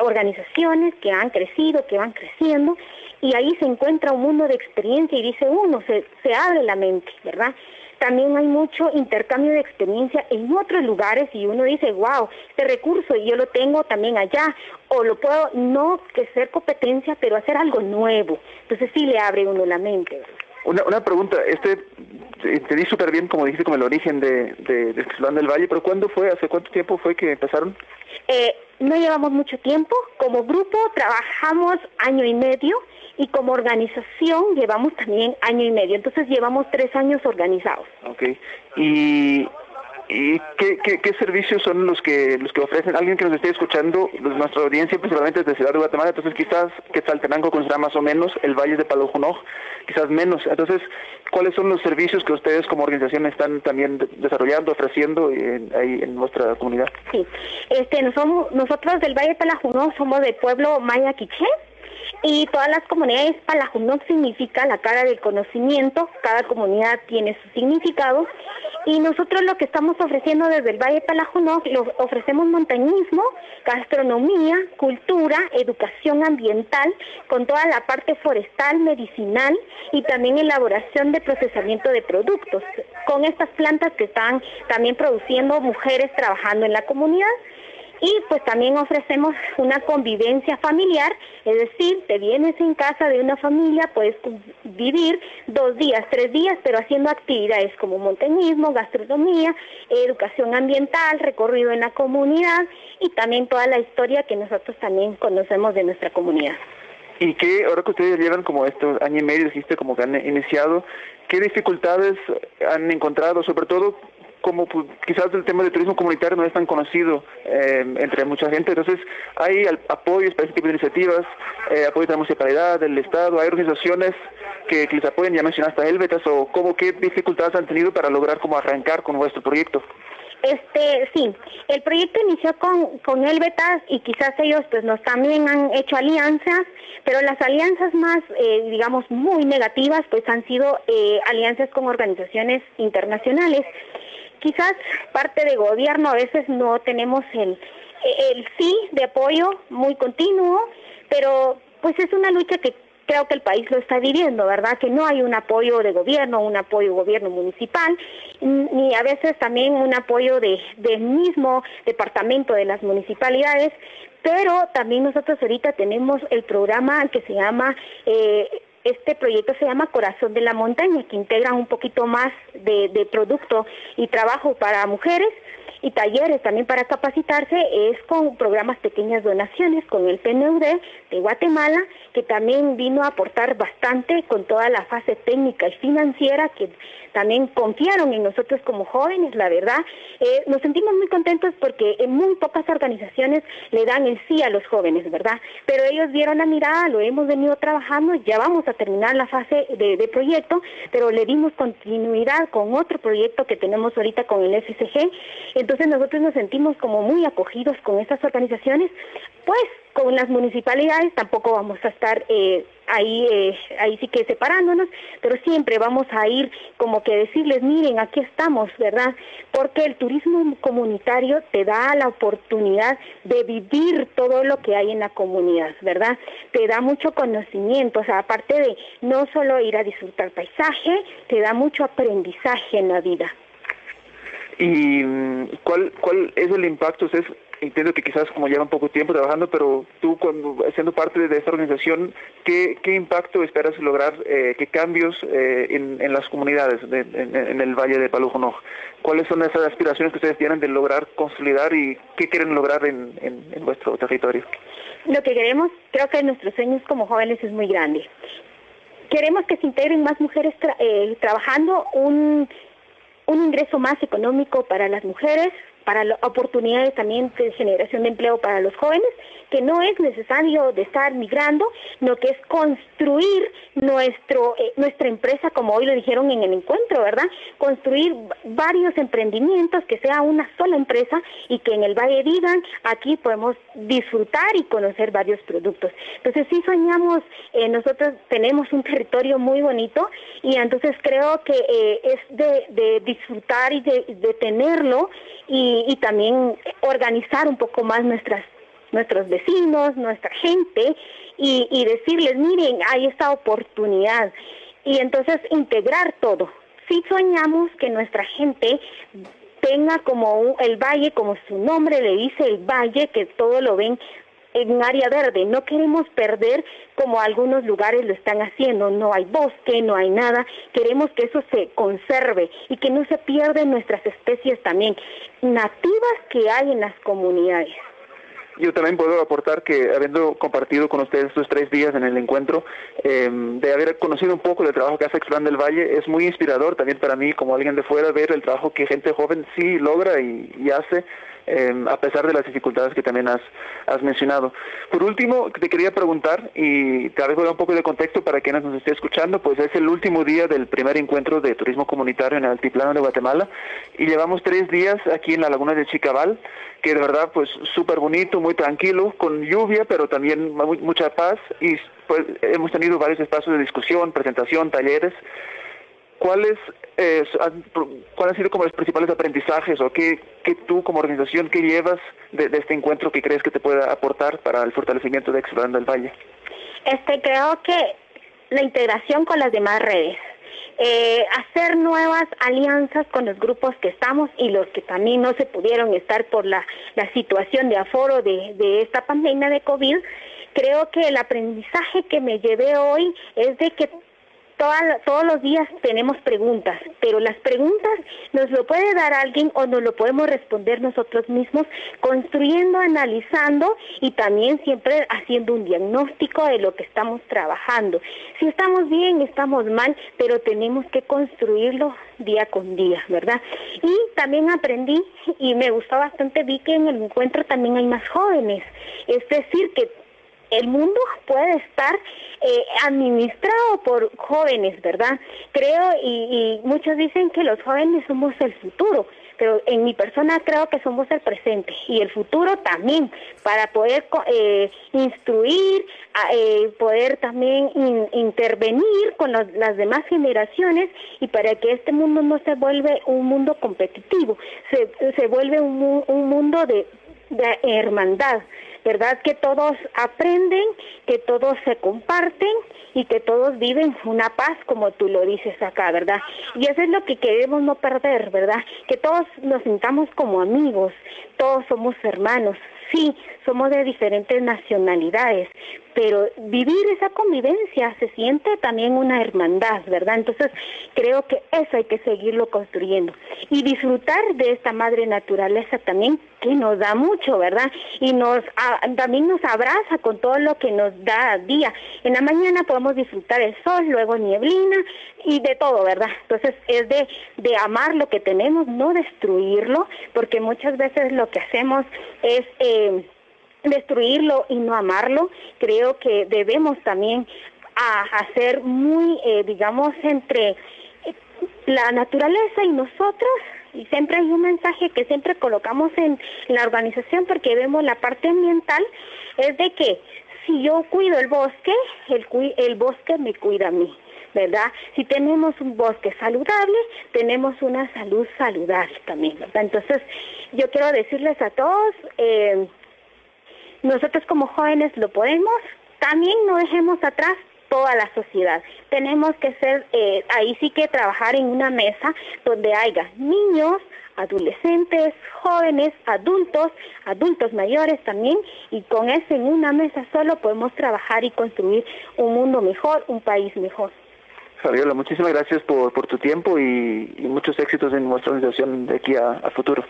organizaciones que han crecido, que van creciendo, y ahí se encuentra un mundo de experiencia y dice uno, se abre la mente, ¿verdad? También hay mucho intercambio de experiencia en otros lugares y uno dice, wow, este recurso yo lo tengo también allá, o lo puedo no que ser competencia, pero hacer algo nuevo. Entonces sí le abre uno la mente. Una, una pregunta, este entendí súper bien, como dijiste, como el origen de, de, de del Valle, pero ¿cuándo fue, hace cuánto tiempo fue que empezaron? Eh, no llevamos mucho tiempo, como grupo trabajamos año y medio, y como organización llevamos también año y medio, entonces llevamos tres años organizados. Ok, y, y qué, servicios son los que los que ofrecen alguien que nos esté escuchando, nuestra audiencia principalmente es de Ciudad de Guatemala, entonces quizás Quetzaltenango considera más o menos el Valle de Palojunoj, quizás menos, entonces ¿cuáles son los servicios que ustedes como organización están también desarrollando, ofreciendo ahí en nuestra comunidad? Sí, este, nosotros del Valle de Palajunoj somos del pueblo Maya Quiché, y todas las comunidades, Palajunok significa la cara del conocimiento, cada comunidad tiene su significado. Y nosotros lo que estamos ofreciendo desde el Valle Palajunok, lo ofrecemos montañismo, gastronomía, cultura, educación ambiental, con toda la parte forestal, medicinal y también elaboración de procesamiento de productos, con estas plantas que están también produciendo mujeres trabajando en la comunidad y pues también ofrecemos una convivencia familiar, es decir, te vienes en casa de una familia, puedes vivir dos días, tres días, pero haciendo actividades como montañismo, gastronomía, educación ambiental, recorrido en la comunidad y también toda la historia que nosotros también conocemos de nuestra comunidad. ¿Y qué, ahora que ustedes llevan como estos año y medio, dijiste como que han iniciado, qué dificultades han encontrado, sobre todo como pues, quizás el tema de turismo comunitario no es tan conocido eh, entre mucha gente, entonces hay apoyos para este tipo de iniciativas, eh, apoyo de la municipalidad, del Estado, hay organizaciones que, les apoyan, ya mencionaste a Helvetas, o cómo, qué dificultades han tenido para lograr como arrancar con vuestro proyecto. Este, sí, el proyecto inició con, con Helvetas y quizás ellos pues nos también han hecho alianzas, pero las alianzas más, eh, digamos, muy negativas pues han sido alianzas con organizaciones internacionales quizás parte de gobierno a veces no tenemos el, el sí de apoyo muy continuo, pero pues es una lucha que creo que el país lo está viviendo, ¿verdad? Que no hay un apoyo de gobierno, un apoyo gobierno municipal, ni a veces también un apoyo de, del mismo departamento de las municipalidades, pero también nosotros ahorita tenemos el programa que se llama... Eh, este proyecto se llama Corazón de la Montaña, que integra un poquito más de, de producto y trabajo para mujeres y talleres también para capacitarse es con programas pequeñas donaciones con el PNUD Guatemala, que también vino a aportar bastante con toda la fase técnica y financiera que también confiaron en nosotros como jóvenes, la verdad. Eh, nos sentimos muy contentos porque en muy pocas organizaciones le dan el sí a los jóvenes, ¿verdad? Pero ellos dieron la mirada, lo hemos venido trabajando, ya vamos a terminar la fase de, de proyecto, pero le dimos continuidad con otro proyecto que tenemos ahorita con el FCG. Entonces nosotros nos sentimos como muy acogidos con estas organizaciones, pues con las municipalidades tampoco vamos a estar eh, ahí, eh, ahí sí que separándonos, pero siempre vamos a ir como que decirles, miren, aquí estamos, ¿verdad? Porque el turismo comunitario te da la oportunidad de vivir todo lo que hay en la comunidad, ¿verdad? Te da mucho conocimiento, o sea, aparte de no solo ir a disfrutar paisaje, te da mucho aprendizaje en la vida. ¿Y mm, cuál, cuál es el impacto? Ustedes entiendo que quizás como llevan poco tiempo trabajando, pero tú cuando siendo parte de esta organización, ¿qué, qué impacto esperas lograr, eh, qué cambios eh, en, las comunidades en, el Valle de Palujunoj? ¿Cuáles son esas aspiraciones que ustedes tienen de lograr consolidar y qué quieren lograr en, en vuestro territorio? Lo que queremos, creo que nuestros sueños como jóvenes es muy grande. Queremos que se integren más mujeres tra eh, trabajando un un ingreso más económico para las mujeres, para oportunidades también de generación de empleo para los jóvenes, que no es necesario de estar migrando, sino que es construir nuestro, eh, nuestra empresa, como hoy lo dijeron en el encuentro, ¿verdad? Construir varios emprendimientos, que sea una sola empresa y que en el Valle digan, aquí podemos disfrutar y conocer varios productos. Entonces sí soñamos, eh, nosotros tenemos un territorio muy bonito y entonces creo que eh, es de, disfrutar y de tenerlo y, y también organizar un poco más nuestras nuestros vecinos, nuestra gente, y, decirles, miren, hay esta oportunidad. Y entonces integrar todo. Si soñamos que nuestra gente tenga como el valle, como su nombre le dice, el valle, que todo lo ven en área verde. No queremos perder como algunos lugares lo están haciendo. No hay bosque, no hay nada. Queremos que eso se conserve y que no se pierdan nuestras especies también nativas que hay en las comunidades. Yo también puedo aportar que habiendo compartido con ustedes estos tres días en el encuentro, eh, de haber conocido un poco del trabajo que hace Explan del Valle, es muy inspirador también para mí como alguien de fuera ver el trabajo que gente joven sí logra y hace eh, a pesar de las dificultades que también has, has mencionado. Por último, te quería preguntar, y tal vez un poco de contexto para quienes nos esté escuchando, pues es el último día del primer encuentro de turismo comunitario en el Altiplano de Guatemala, y llevamos tres días aquí en la laguna de Chicabal, que de verdad, pues súper bonito, muy tranquilo, con lluvia, pero también mucha paz, y pues hemos tenido varios espacios de discusión, presentación, talleres, ¿cuáles, eh, han sido como los principales aprendizajes o qué, qué tú como organización, qué llevas de, de, este encuentro que crees que te pueda aportar para el fortalecimiento de Explorando el Valle? Este, creo que la integración con las demás redes. Eh, hacer nuevas alianzas con los grupos que estamos y los que también no se pudieron estar por la, la situación de aforo de, de esta pandemia de COVID, creo que el aprendizaje que me llevé hoy es de que todos los días tenemos preguntas, pero las preguntas nos lo puede dar alguien o nos lo podemos responder nosotros mismos, construyendo, analizando y también siempre haciendo un diagnóstico de lo que estamos trabajando. Si estamos bien, estamos mal, pero tenemos que construirlo día con día, ¿verdad? Y también aprendí y me gustó bastante, vi que en el encuentro también hay más jóvenes, es decir, que el mundo puede estar eh, administrado por jóvenes, ¿verdad? Creo y, muchos dicen que los jóvenes somos el futuro pero en mi persona creo que somos el presente y el futuro también, para poder eh, instruir, eh, poder también intervenir con las demás generaciones y para que este mundo no se vuelve un mundo competitivo, se, se vuelve un, un mundo de hermandad, ¿verdad? Que todos aprenden, que todos se comparten y que todos viven una paz como tú lo dices acá, ¿verdad? Y eso es lo que queremos no perder, ¿verdad? Que todos nos sintamos como amigos, todos somos hermanos, sí, somos de diferentes nacionalidades, pero vivir esa convivencia se siente también una hermandad, ¿verdad? Entonces creo que eso hay que seguirlo construyendo y disfrutar de esta madre naturaleza también que nos da mucho, ¿verdad? Y nos también nos abraza con todo lo que nos da día. En la mañana podemos disfrutar el sol, luego nieblina y de todo, ¿verdad? Entonces es de, de amar lo que tenemos, no destruirlo, porque muchas veces lo que hacemos es... Eh, destruirlo y no amarlo. Creo que debemos también hacer muy, eh, digamos, entre la naturaleza y nosotros, y siempre hay un mensaje que siempre colocamos en, la organización porque vemos la parte ambiental, es de que si yo cuido el bosque, el, el bosque me cuida a mí. ¿Verdad? Si tenemos un bosque saludable, tenemos una salud saludable también. Entonces, yo quiero decirles a todos, eh, nosotros como jóvenes lo podemos, también no dejemos atrás toda la sociedad. Tenemos que ser, eh, ahí sí que trabajar en una mesa donde haya niños, adolescentes, jóvenes, adultos, adultos mayores también, y con eso en una mesa solo podemos trabajar y construir un mundo mejor, un país mejor. Fabiola, muchísimas gracias por, tu tiempo y, muchos éxitos en nuestra organización de aquí a futuro.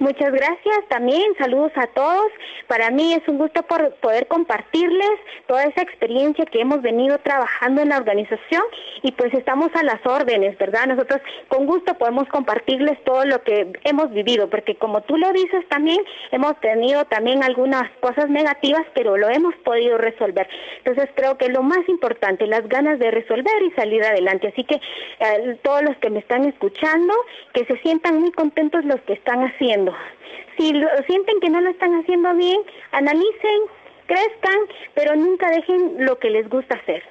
Muchas gracias también, saludos a todos. Para mí es un gusto por poder compartirles toda esa experiencia que hemos venido trabajando en la organización y pues estamos a las órdenes, ¿verdad? Nosotros con gusto podemos compartirles todo lo que hemos vivido, porque como tú lo dices también, hemos tenido también algunas cosas negativas, pero lo hemos podido resolver. Entonces creo que lo más importante, las ganas de resolver y salir adelante. Así que eh, todos los que me están escuchando, que se sientan muy contentos los que están haciendo si sienten que no lo están haciendo bien, analicen, crezcan, pero nunca dejen lo que les gusta hacer.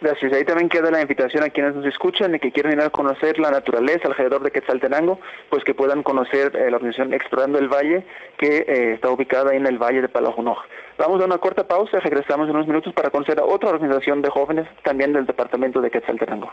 Gracias. Ahí también queda la invitación a quienes nos escuchan y que quieren ir a conocer la naturaleza alrededor de Quetzaltenango, pues que puedan conocer eh, la organización Explorando el Valle, que eh, está ubicada en el Valle de Palajunoj. Vamos a una corta pausa, regresamos en unos minutos para conocer a otra organización de jóvenes, también del departamento de Quetzaltenango.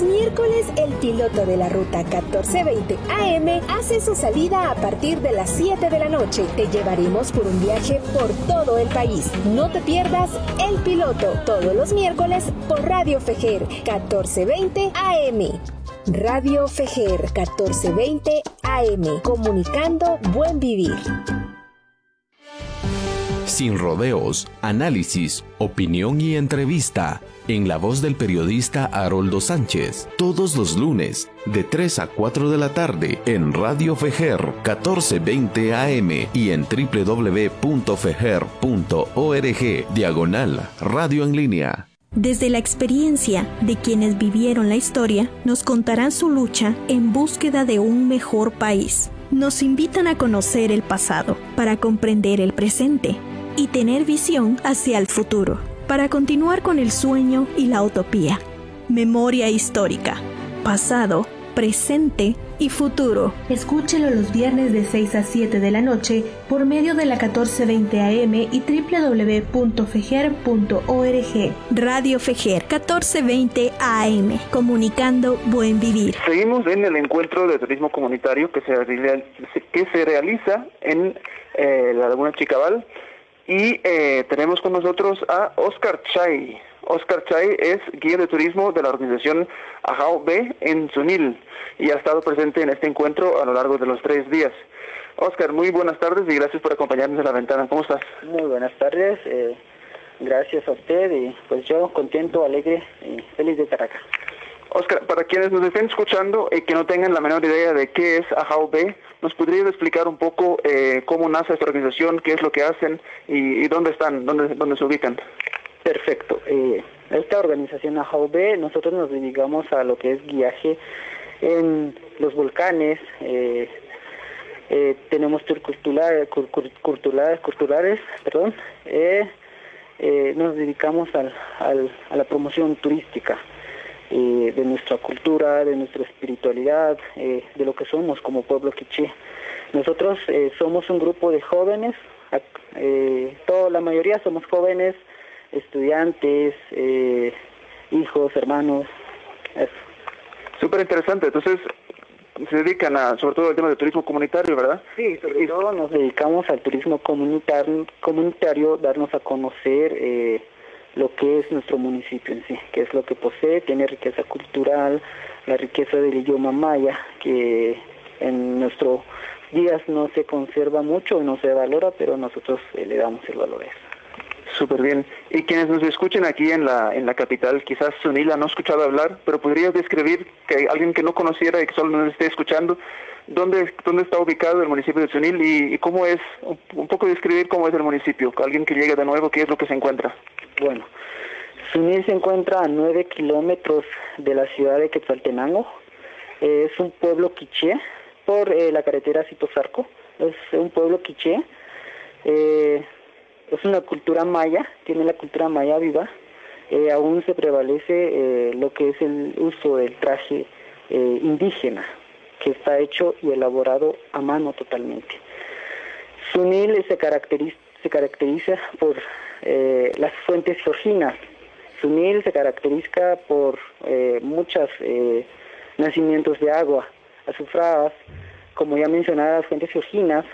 Miércoles el piloto de la ruta 1420 AM hace su salida a partir de las 7 de la noche. Te llevaremos por un viaje por todo el país. No te pierdas el piloto todos los miércoles por Radio Fejer 1420 AM. Radio Fejer 1420 AM. Comunicando buen vivir. Sin rodeos, análisis, opinión y entrevista. En la voz del periodista Haroldo Sánchez. Todos los lunes, de 3 a 4 de la tarde, en Radio Fejer 1420 AM y en www.fejer.org. Diagonal Radio en línea. Desde la experiencia de quienes vivieron la historia, nos contarán su lucha en búsqueda de un mejor país. Nos invitan a conocer el pasado para comprender el presente y tener visión hacia el futuro, para continuar con el sueño y la utopía. Memoria histórica, pasado, presente y futuro. Escúchelo los viernes de 6 a 7 de la noche por medio de la 1420 AM y www.fejer.org. Radio Fejer 1420 AM, comunicando buen vivir. Seguimos en el encuentro de turismo comunitario que se, que se realiza en eh, la Laguna Chicabal y eh, tenemos con nosotros a Oscar Chay. Oscar Chay es guía de turismo de la organización Ajao B en Sunil y ha estado presente en este encuentro a lo largo de los tres días. Oscar, muy buenas tardes y gracias por acompañarnos en la ventana. ¿Cómo estás? Muy buenas tardes. Eh, gracias a usted y pues yo contento, alegre y feliz de estar acá. Oscar, para quienes nos estén escuchando y que no tengan la menor idea de qué es Ajao B, ¿nos podrías explicar un poco eh, cómo nace esta organización, qué es lo que hacen y, dónde están, dónde, se ubican? Perfecto. Eh, esta organización Ajao B, nosotros nos dedicamos a lo que es guiaje en los volcanes, eh, tenemos tour culturales, culturales, perdón, nos dedicamos al, a la promoción turística. Eh, de nuestra cultura, de nuestra espiritualidad, eh, de lo que somos como pueblo quiché. Nosotros eh, somos un grupo de jóvenes, toda, la mayoría somos jóvenes, estudiantes, hijos, hermanos. Súper interesante, entonces se dedican a, sobre todo al tema de turismo comunitario, ¿verdad? Sí, sobre todo nos dedicamos al turismo comunitario, comunitario darnos a conocer lo que es nuestro municipio en sí, que es lo que posee, tiene riqueza cultural, la riqueza del idioma maya, que en nuestros días no se conserva mucho, no se valora, pero nosotros eh, le damos el valor a eso. Súper bien. Y quienes nos escuchen aquí en la, en la capital, quizás Sunila no ha escuchado hablar, pero podrías describir que alguien que no conociera y que solo nos esté escuchando, dónde, dónde está ubicado el municipio de Sunil y, cómo es, un poco describir cómo es el municipio, alguien que llegue de nuevo, qué es lo que se encuentra. Bueno, Sunil se encuentra a nueve kilómetros de la ciudad de Quetzaltenango. es un pueblo quiché por eh, la carretera Citosarco. Es un pueblo quiché. Eh, es una cultura maya, tiene la cultura maya viva. Eh, aún se prevalece lo que es el uso del traje indígena, que está hecho y elaborado a mano totalmente. Sunil se caracteriza, se caracteriza por eh, las fuentes georginas. Sunil se caracteriza por eh, muchos eh, nacimientos de agua azufradas, como ya mencionaba, las fuentes georginas,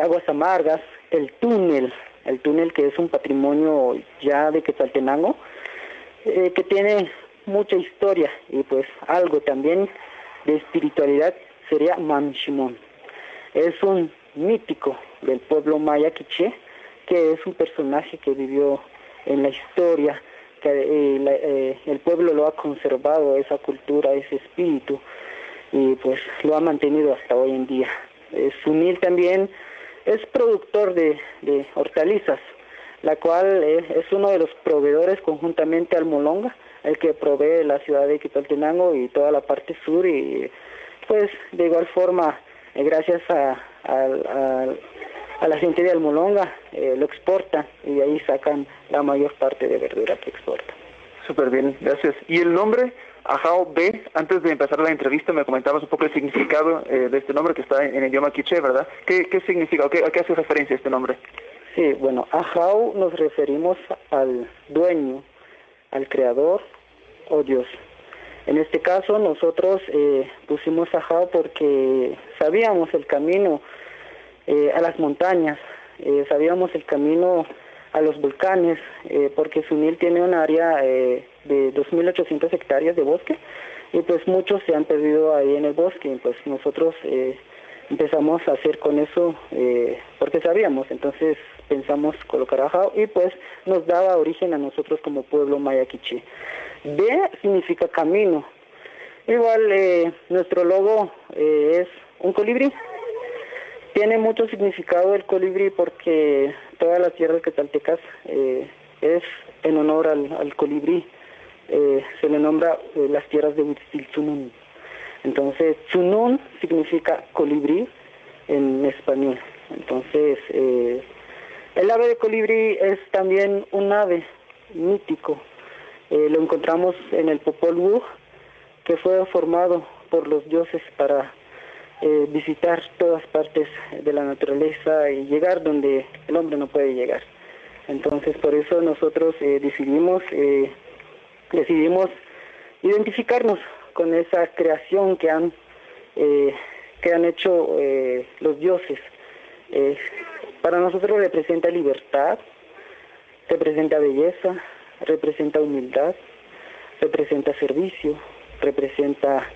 aguas amargas, el túnel, el túnel que es un patrimonio ya de Quetzaltenango, que tiene mucha historia y pues algo también de espiritualidad sería Mamishimon. Es un mítico del pueblo maya quiché, que es un personaje que vivió en la historia, que eh, eh, el pueblo lo ha conservado, esa cultura, ese espíritu, y pues lo ha mantenido hasta hoy en día. Eh, Sunil también es productor de, hortalizas, la cual es uno de los proveedores conjuntamente al Molonga, el que provee la ciudad de Quitaltenango y toda la parte sur, y pues de igual forma, gracias a, a la gente de Almolonga, eh, lo exporta y de ahí sacan la mayor parte de verdura que exporta. Súper bien, gracias. ¿Y el nombre Ajao B? Antes de empezar la entrevista me comentabas un poco el significado eh, de este nombre que está en, el idioma quiché, ¿verdad? ¿Qué, qué significa o qué, a qué hace referencia este nombre? Sí, bueno, Ajao nos referimos al dueño, al creador o Dios. En este caso nosotros eh, pusimos Ajao porque sabíamos el camino eh, a las montañas, eh, sabíamos el camino a los volcanes, eh, porque Sunil tiene un área de 2.800 hectáreas de bosque y pues muchos se han perdido ahí en el bosque, y pues nosotros empezamos a hacer con eso porque sabíamos, entonces pensamos colocar a y pues nos daba origen a nosotros como pueblo mayaquiche. B significa camino. Igual nuestro logo es un colibrí, tiene mucho significado el colibrí porque todas las tierras quetzaltecas eh, es en honor al, colibrí. Eh, se le nombra eh, las tierras de Huitzil Entonces, Tsunun significa colibrí en español. Entonces, el ave de colibrí es también un ave mítico. lo encontramos en el Popol Vuh, que fue formado por los dioses para eh, visitar todas partes de la naturaleza y llegar donde el hombre no puede llegar. Entonces por eso nosotros eh, decidimos, eh, decidimos identificarnos con esa creación que han, que han hecho los dioses. para nosotros representa libertad, representa belleza, representa humildad, representa servicio, representa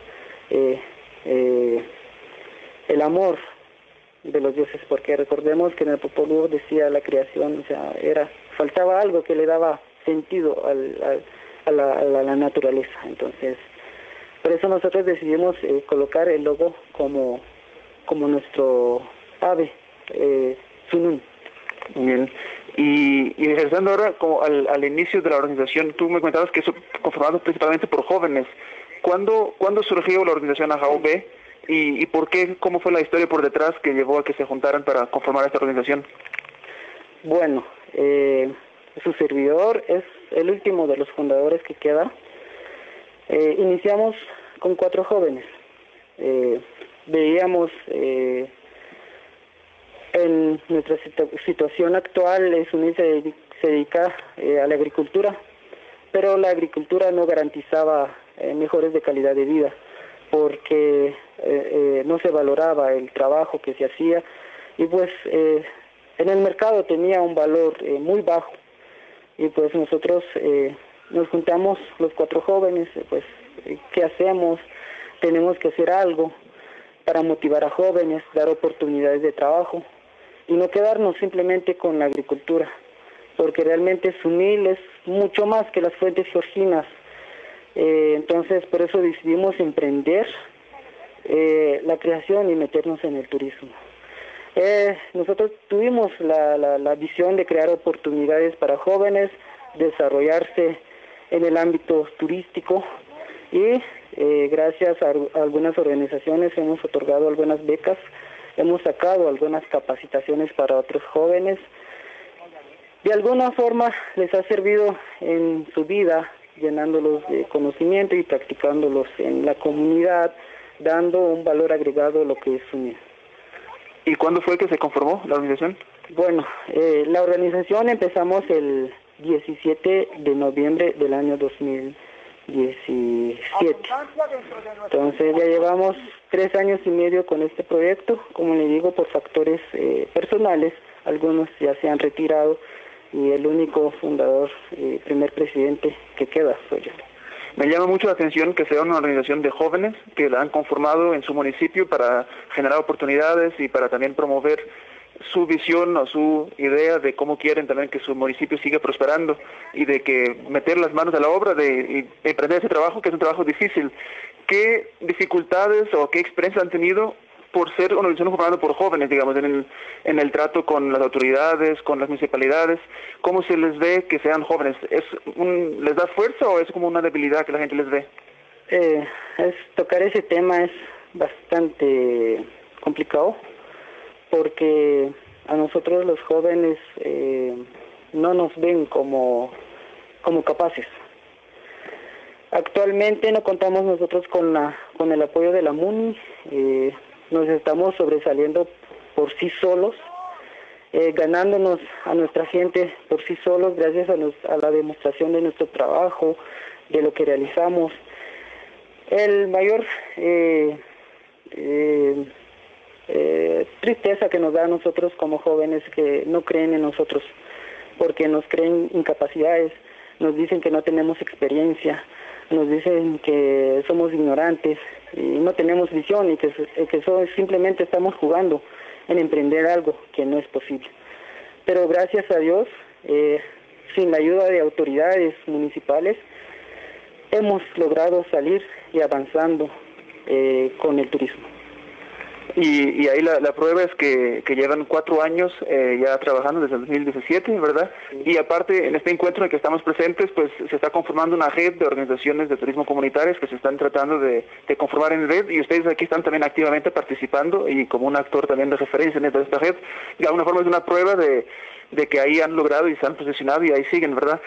el amor de los dioses, porque recordemos que en el Popol decía la creación, o sea, era faltaba algo que le daba sentido al, a, la, naturaleza. Entonces, por eso nosotros decidimos eh, colocar el logo como, como nuestro ave, eh, Sunun. Bien. Y, y regresando ahora como al, al, inicio de la organización, tú me comentabas que es conformado principalmente por jóvenes. ¿Cuándo, ¿cuándo surgió la organización AJAOB y, y por qué, cómo fue la historia por detrás que llevó a que se juntaran para conformar esta organización? Bueno, eh, su servidor es el último de los fundadores que queda. Eh, iniciamos con cuatro jóvenes. Eh, veíamos eh, en nuestra situación actual, es se, se dedica a la agricultura, pero la agricultura no garantizaba mejores de calidad de vida porque no se valoraba el trabajo que se hacía y pues en el mercado tenía un valor muy bajo y pues nosotros eh, nos juntamos los cuatro jóvenes, eh, pues eh, ¿qué hacemos? Tenemos que hacer algo para motivar a jóvenes, dar oportunidades de trabajo y no quedarnos simplemente con la agricultura, porque realmente Sumil es mucho más que las fuentes georginas. Entonces, por eso decidimos emprender la creación y meternos en el turismo. Eh, nosotros tuvimos la, la, visión de crear oportunidades para jóvenes, desarrollarse en el ámbito turístico y eh, gracias a, algunas organizaciones hemos otorgado algunas becas, hemos sacado algunas capacitaciones para otros jóvenes. De alguna forma les ha servido en su vida, llenándolos de conocimiento y practicándolos en la comunidad, dando un valor agregado a lo que es vida. ¿Y cuándo fue que se conformó la organización? Bueno, eh, la organización empezamos el 17 de noviembre del año 2017. Entonces ya llevamos tres años y medio con este proyecto, como le digo, por factores eh, personales. Algunos ya se han retirado y el único fundador y primer presidente que queda soy yo. Me llama mucho la atención que sea una organización de jóvenes que la han conformado en su municipio para generar oportunidades y para también promover su visión o su idea de cómo quieren también que su municipio siga prosperando y de que meter las manos a la obra de emprender ese trabajo que es un trabajo difícil. ¿Qué dificultades o qué experiencias han tenido por ser una organización formada por jóvenes, digamos, en el, en el trato con las autoridades, con las municipalidades, ¿cómo se les ve que sean jóvenes? ¿Es un, ¿Les da fuerza o es como una debilidad que la gente les ve? Eh, es, tocar ese tema es bastante complicado porque a nosotros los jóvenes eh, no nos ven como, como capaces. Actualmente no contamos nosotros con, la, con el apoyo de la MUNI, eh, nos estamos sobresaliendo por sí solos, eh, ganándonos a nuestra gente por sí solos gracias a, la demostración de nuestro trabajo, de lo que realizamos. El mayor eh, eh, tristeza que nos da a nosotros como jóvenes que no creen en nosotros, porque nos creen incapacidades, nos dicen que no tenemos experiencia, nos dicen que somos ignorantes y no tenemos visión y que, que simplemente estamos jugando en emprender algo que no es posible. Pero gracias a Dios, eh, sin la ayuda de autoridades municipales, hemos logrado salir y avanzando eh, con el turismo. Y, y ahí la, la, prueba es que, que llevan cuatro años eh, ya trabajando desde el 2017, ¿verdad? Y aparte, en este encuentro en el que estamos presentes, pues se está conformando una red de organizaciones de turismo comunitarias que se están tratando de, conformar en red y ustedes aquí están también activamente participando y como un actor también de referencia en esta red. De alguna forma es una prueba de, de que ahí han logrado y se han posicionado y ahí siguen, ¿verdad?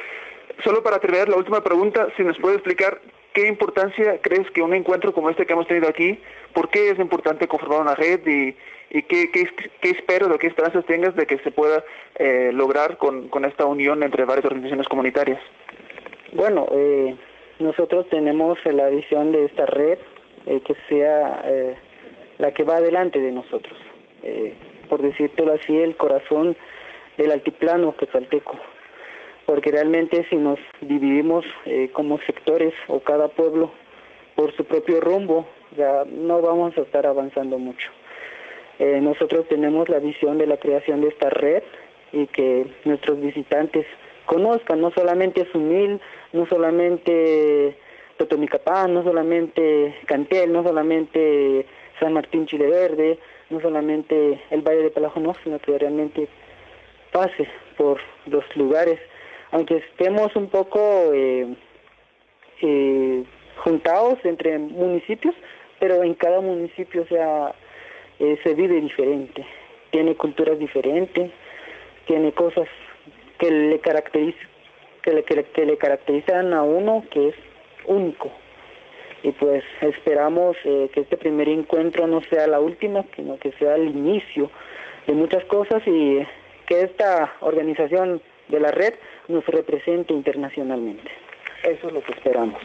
Solo para terminar, la última pregunta, si nos puede explicar ¿qué importancia crees que un encuentro como este que hemos tenido aquí, por qué es importante conformar una red y, qué, qué, esperas o qué esperanzas tengas de que se pueda eh, lograr con, esta unión entre varias organizaciones comunitarias? Bueno, eh, nosotros tenemos la visión de esta red eh, que sea eh, la que va adelante de nosotros, por decirlo así, el corazón del altiplano quetzalteco. Porque realmente si nos dividimos eh, como sectores o cada pueblo por su propio rumbo, ya no vamos a estar avanzando mucho. Eh, nosotros tenemos la visión de la creación de esta red y que nuestros visitantes conozcan no solamente Sumil, no solamente Totomicapán, no solamente Cantel, no solamente San Martín Chile Verde, no solamente el Valle de Palajonó, sino que realmente pase por los lugares, aunque estemos un poco eh, eh, juntados entre municipios, pero en cada municipio sea, eh, se vive diferente, tiene culturas diferentes, tiene cosas que le caracterizan, que le, caracterizan a uno que es único. Y pues esperamos que este primer encuentro no sea la última, sino que sea el inicio de muchas cosas y que esta organización de la red nos represente internacionalmente. Eso es lo que esperamos.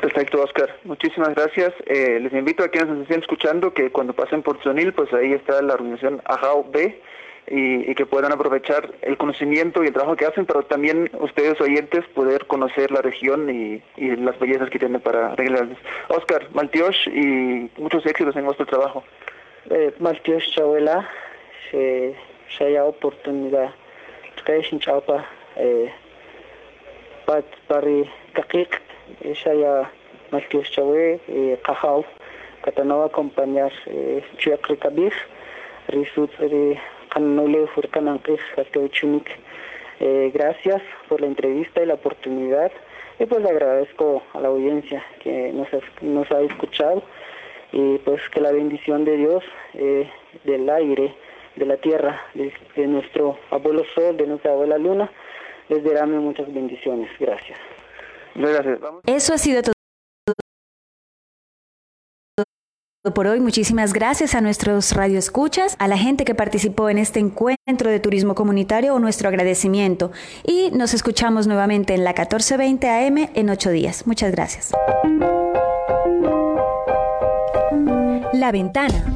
Perfecto, Oscar. Muchísimas gracias. Eh, les invito a quienes nos estén escuchando que cuando pasen por Sonil, pues ahí está la organización AJAO B y, que puedan aprovechar el conocimiento y el trabajo que hacen, pero también ustedes oyentes poder conocer la región y, las bellezas que tienen para arreglarles. Oscar, Maltiosh y muchos éxitos en vuestro trabajo. Eh, Maltiosh Chawela, se haya oportunidad. Chaupa, eh, Pat Pari Kakik, haya Maltiosh Chawe, Cajao, Catanova acompañar Chuyak Rikabir, Risut eh, gracias por la entrevista y la oportunidad. Y pues le agradezco a la audiencia que nos, nos ha escuchado y pues que la bendición de Dios, eh, del aire, de la tierra, de, nuestro abuelo sol, de nuestra abuela luna, les derrame muchas bendiciones. Gracias. Gracias. Eso ha sido todo por hoy. Muchísimas gracias a nuestros radioescuchas, a la gente que participó en este encuentro de turismo comunitario, o nuestro agradecimiento. Y nos escuchamos nuevamente en la 1420 AM en ocho días. Muchas gracias. La ventana,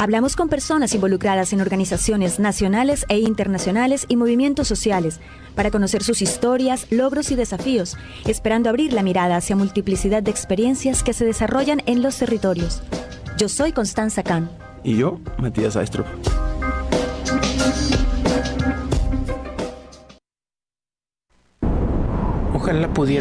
Hablamos con personas involucradas en organizaciones nacionales e internacionales y movimientos sociales para conocer sus historias, logros y desafíos, esperando abrir la mirada hacia multiplicidad de experiencias que se desarrollan en los territorios. Yo soy Constanza Kahn. Y yo, Matías Aistrup. ojalá pudiera